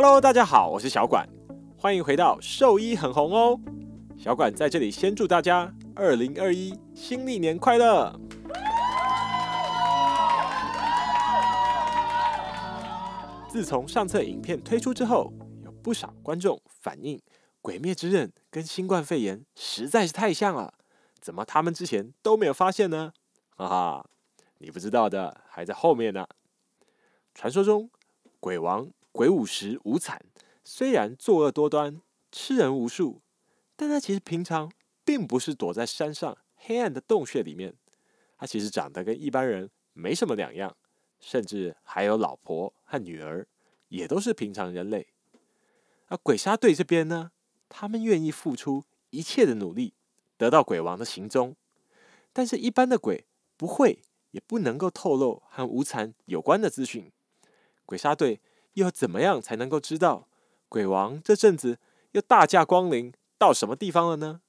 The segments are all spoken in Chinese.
Hello，大家好，我是小管，欢迎回到兽医很红哦。小管在这里先祝大家二零二一新历年快乐。自从上册影片推出之后，有不少观众反映《鬼灭之刃》跟新冠肺炎实在是太像了，怎么他们之前都没有发现呢？哈哈，你不知道的还在后面呢。传说中，鬼王。鬼舞辻无惨虽然作恶多端，吃人无数，但他其实平常并不是躲在山上黑暗的洞穴里面，他其实长得跟一般人没什么两样，甚至还有老婆和女儿，也都是平常人类。而鬼杀队这边呢，他们愿意付出一切的努力，得到鬼王的行踪，但是一般的鬼不会也不能够透露和无惨有关的资讯。鬼杀队。又怎么样才能够知道鬼王这阵子又大驾光临到什么地方了呢？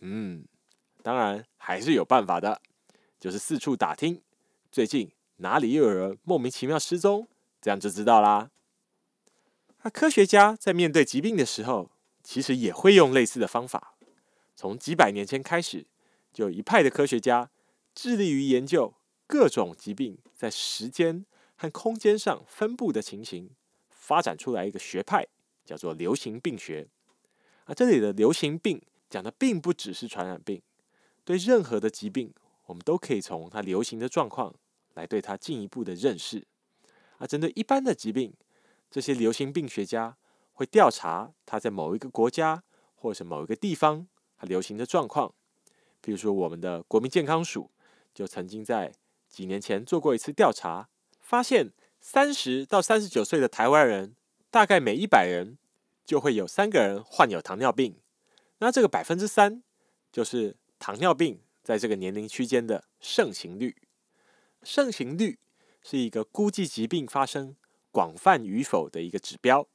嗯，当然还是有办法的，就是四处打听，最近哪里又有人莫名其妙失踪，这样就知道啦。那科学家在面对疾病的时候，其实也会用类似的方法。从几百年前开始，就有一派的科学家致力于研究各种疾病在时间。和空间上分布的情形，发展出来一个学派，叫做流行病学。啊，这里的流行病讲的并不只是传染病，对任何的疾病，我们都可以从它流行的状况来对它进一步的认识。啊，针对一般的疾病，这些流行病学家会调查它在某一个国家或者是某一个地方它流行的状况。比如说，我们的国民健康署就曾经在几年前做过一次调查。发现三十到三十九岁的台湾人，大概每一百人就会有三个人患有糖尿病。那这个百分之三，就是糖尿病在这个年龄区间的盛行率。盛行率是一个估计疾病发生广泛与否的一个指标。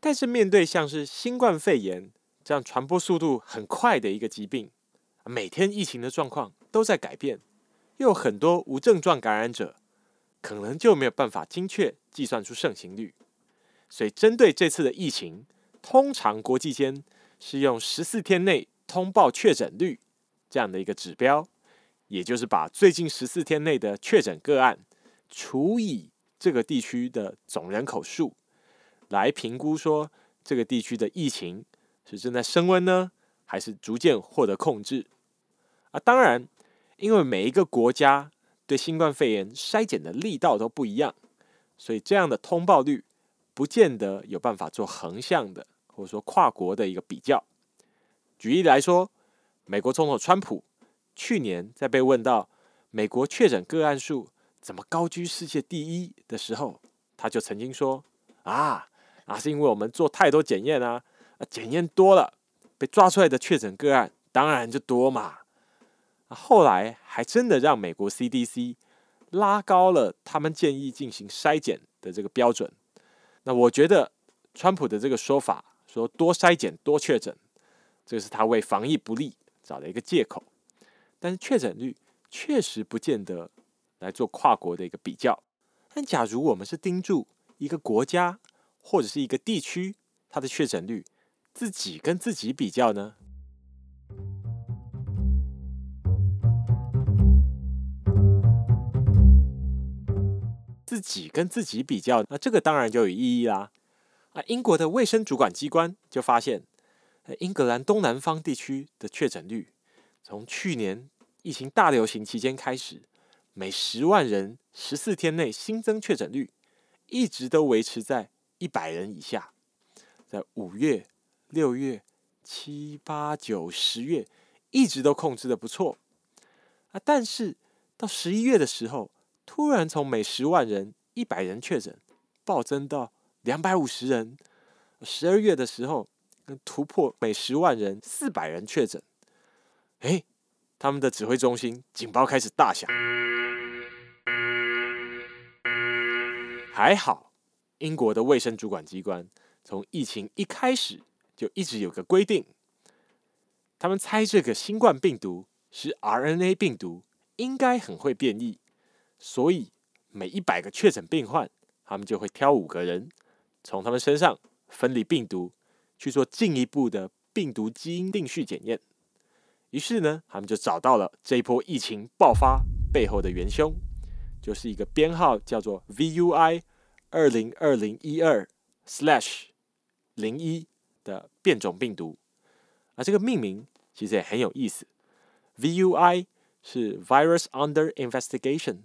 但是面对像是新冠肺炎这样传播速度很快的一个疾病，每天疫情的状况都在改变，又有很多无症状感染者。可能就没有办法精确计算出盛行率，所以针对这次的疫情，通常国际间是用十四天内通报确诊率这样的一个指标，也就是把最近十四天内的确诊个案除以这个地区的总人口数，来评估说这个地区的疫情是正在升温呢，还是逐渐获得控制。啊，当然，因为每一个国家。对新冠肺炎筛检的力道都不一样，所以这样的通报率不见得有办法做横向的，或者说跨国的一个比较。举例来说，美国总统川普去年在被问到美国确诊个案数怎么高居世界第一的时候，他就曾经说：“啊，那是因为我们做太多检验啊，检验多了，被抓出来的确诊个案当然就多嘛。”后来还真的让美国 CDC 拉高了他们建议进行筛检的这个标准。那我觉得川普的这个说法，说多筛检多确诊，这是他为防疫不力找了一个借口。但是确诊率确实不见得来做跨国的一个比较。但假如我们是盯住一个国家或者是一个地区，它的确诊率自己跟自己比较呢？自己跟自己比较，那这个当然就有意义啦。啊，英国的卫生主管机关就发现，英格兰东南方地区的确诊率，从去年疫情大流行期间开始，每十万人十四天内新增确诊率，一直都维持在一百人以下。在五月、六月、七八九十月，一直都控制的不错。啊，但是到十一月的时候，突然从每十万人一百人确诊，暴增到两百五十人。十二月的时候，突破每十万人四百人确诊。哎，他们的指挥中心警报开始大响。还好，英国的卫生主管机关从疫情一开始就一直有个规定，他们猜这个新冠病毒是 RNA 病毒，应该很会变异。所以每一百个确诊病患，他们就会挑五个人从他们身上分离病毒，去做进一步的病毒基因定序检验。于是呢，他们就找到了这一波疫情爆发背后的元凶，就是一个编号叫做 VUI 二零二零一二 slash 零一的变种病毒。啊，这个命名其实也很有意思，VUI 是 Virus Under Investigation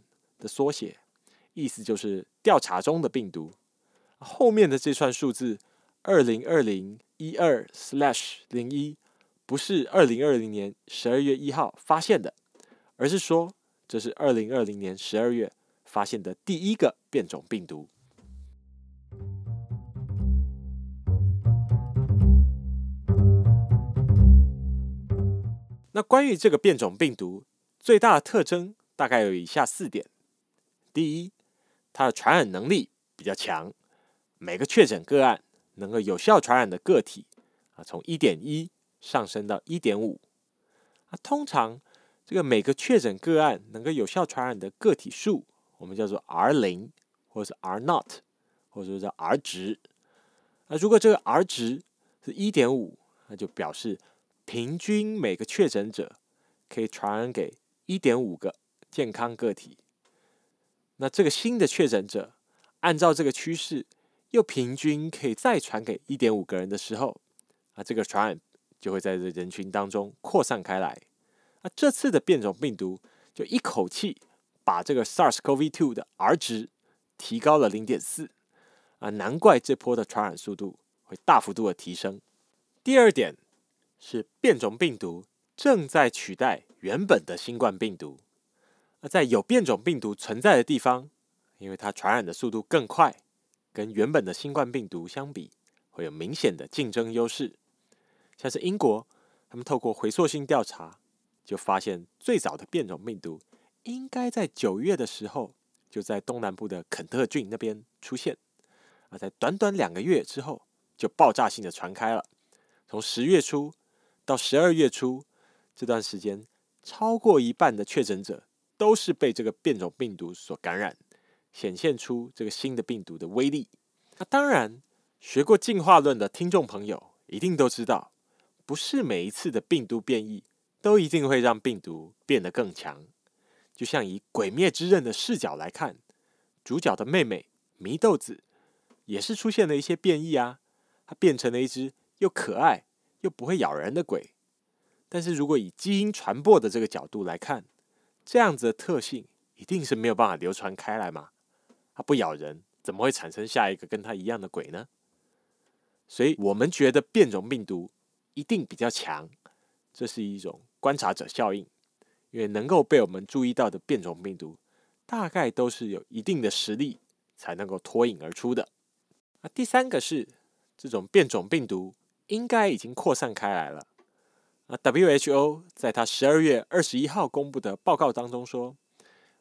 的缩写，意思就是调查中的病毒。后面的这串数字二零二零一二 slash 零一。不是二零二零年十二月一号发现的，而是说这是二零二零年十二月发现的第一个变种病毒。那关于这个变种病毒最大的特征大概有以下四点：第一，它的传染能力比较强，每个确诊个案能够有效传染的个体啊，从一点一。上升到一点五，啊，通常这个每个确诊个案能够有效传染的个体数，我们叫做 R 零，或者是 R not，或者说叫 R 值。那如果这个 R 值是一点五，那就表示平均每个确诊者可以传染给一点五个健康个体。那这个新的确诊者，按照这个趋势，又平均可以再传给一点五个人的时候，啊，这个传染。就会在这人群当中扩散开来。那这次的变种病毒就一口气把这个 SARS-CoV-2 的 R 值提高了零点四啊，难怪这波的传染速度会大幅度的提升。第二点是变种病毒正在取代原本的新冠病毒。那在有变种病毒存在的地方，因为它传染的速度更快，跟原本的新冠病毒相比，会有明显的竞争优势。像是英国，他们透过回溯性调查，就发现最早的变种病毒应该在九月的时候就在东南部的肯特郡那边出现，而在短短两个月之后就爆炸性的传开了。从十月初到十二月初这段时间，超过一半的确诊者都是被这个变种病毒所感染，显现出这个新的病毒的威力。那当然，学过进化论的听众朋友一定都知道。不是每一次的病毒变异都一定会让病毒变得更强。就像以《鬼灭之刃》的视角来看，主角的妹妹祢豆子也是出现了一些变异啊，它变成了一只又可爱又不会咬人的鬼。但是如果以基因传播的这个角度来看，这样子的特性一定是没有办法流传开来嘛？它不咬人，怎么会产生下一个跟它一样的鬼呢？所以我们觉得变种病毒。一定比较强，这是一种观察者效应，因为能够被我们注意到的变种病毒，大概都是有一定的实力才能够脱颖而出的。那第三个是，这种变种病毒应该已经扩散开来了。那 WHO 在他十二月二十一号公布的报告当中说，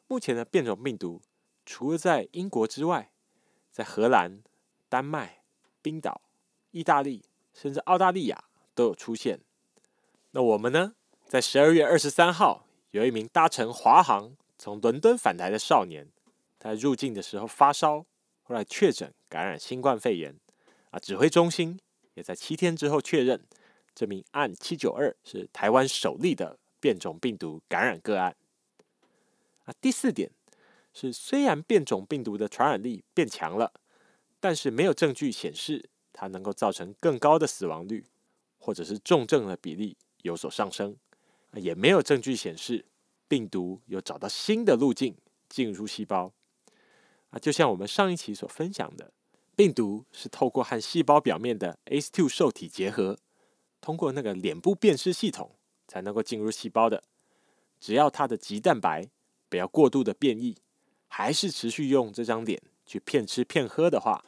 目前的变种病毒除了在英国之外，在荷兰、丹麦、冰岛、意大利，甚至澳大利亚。都有出现。那我们呢？在十二月二十三号，有一名搭乘华航从伦敦返台的少年，他入境的时候发烧，后来确诊感染新冠肺炎。啊，指挥中心也在七天之后确认，这名案七九二是台湾首例的变种病毒感染个案。啊，第四点是，虽然变种病毒的传染力变强了，但是没有证据显示它能够造成更高的死亡率。或者是重症的比例有所上升，也没有证据显示病毒有找到新的路径进入细胞。啊，就像我们上一期所分享的，病毒是透过和细胞表面的 ACE2 受体结合，通过那个脸部辨识系统才能够进入细胞的。只要它的棘蛋白不要过度的变异，还是持续用这张脸去骗吃骗喝的话，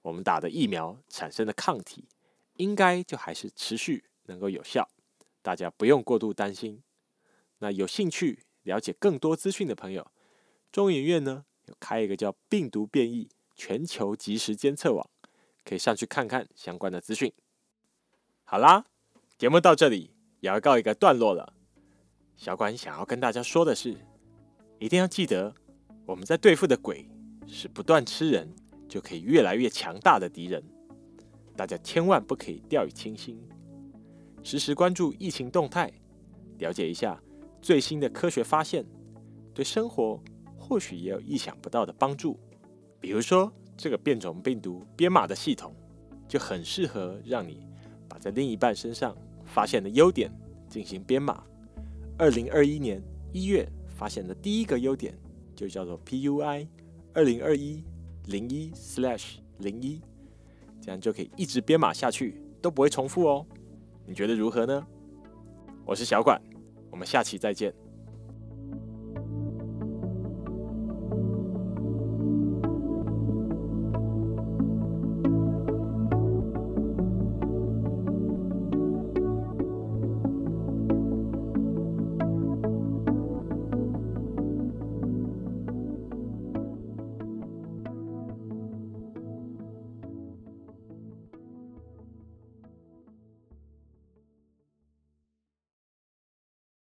我们打的疫苗产生的抗体。应该就还是持续能够有效，大家不用过度担心。那有兴趣了解更多资讯的朋友，中研院呢有开一个叫“病毒变异全球即时监测网”，可以上去看看相关的资讯。好啦，节目到这里也要告一个段落了。小管想要跟大家说的是，一定要记得我们在对付的鬼是不断吃人就可以越来越强大的敌人。大家千万不可以掉以轻心，时时关注疫情动态，了解一下最新的科学发现，对生活或许也有意想不到的帮助。比如说，这个变种病毒编码的系统就很适合让你把在另一半身上发现的优点进行编码。二零二一年一月发现的第一个优点就叫做 PUI 二零二一零一 slash 零一。这样就可以一直编码下去，都不会重复哦。你觉得如何呢？我是小管，我们下期再见。